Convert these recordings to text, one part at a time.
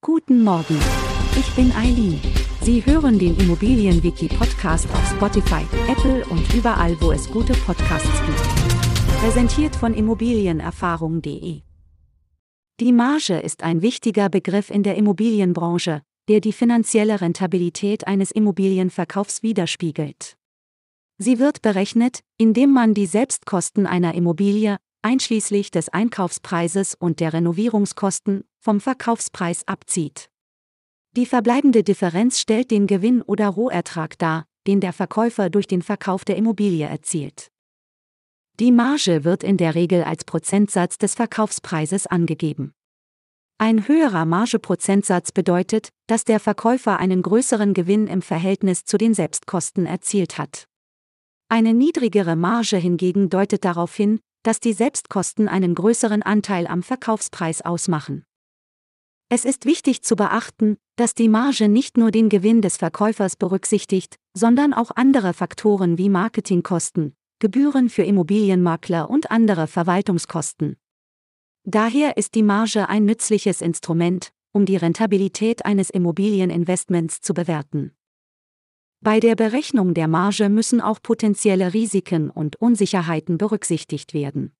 Guten Morgen. Ich bin Eileen. Sie hören den Immobilienwiki-Podcast auf Spotify, Apple und überall, wo es gute Podcasts gibt. Präsentiert von Immobilienerfahrung.de. Die Marge ist ein wichtiger Begriff in der Immobilienbranche, der die finanzielle Rentabilität eines Immobilienverkaufs widerspiegelt. Sie wird berechnet, indem man die Selbstkosten einer Immobilie, einschließlich des Einkaufspreises und der Renovierungskosten, vom Verkaufspreis abzieht. Die verbleibende Differenz stellt den Gewinn oder Rohertrag dar, den der Verkäufer durch den Verkauf der Immobilie erzielt. Die Marge wird in der Regel als Prozentsatz des Verkaufspreises angegeben. Ein höherer Margeprozentsatz bedeutet, dass der Verkäufer einen größeren Gewinn im Verhältnis zu den Selbstkosten erzielt hat. Eine niedrigere Marge hingegen deutet darauf hin, dass die Selbstkosten einen größeren Anteil am Verkaufspreis ausmachen. Es ist wichtig zu beachten, dass die Marge nicht nur den Gewinn des Verkäufers berücksichtigt, sondern auch andere Faktoren wie Marketingkosten, Gebühren für Immobilienmakler und andere Verwaltungskosten. Daher ist die Marge ein nützliches Instrument, um die Rentabilität eines Immobilieninvestments zu bewerten. Bei der Berechnung der Marge müssen auch potenzielle Risiken und Unsicherheiten berücksichtigt werden.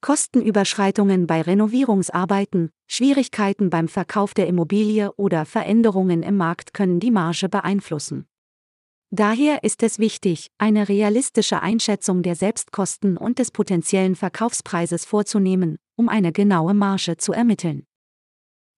Kostenüberschreitungen bei Renovierungsarbeiten, Schwierigkeiten beim Verkauf der Immobilie oder Veränderungen im Markt können die Marge beeinflussen. Daher ist es wichtig, eine realistische Einschätzung der Selbstkosten und des potenziellen Verkaufspreises vorzunehmen, um eine genaue Marge zu ermitteln.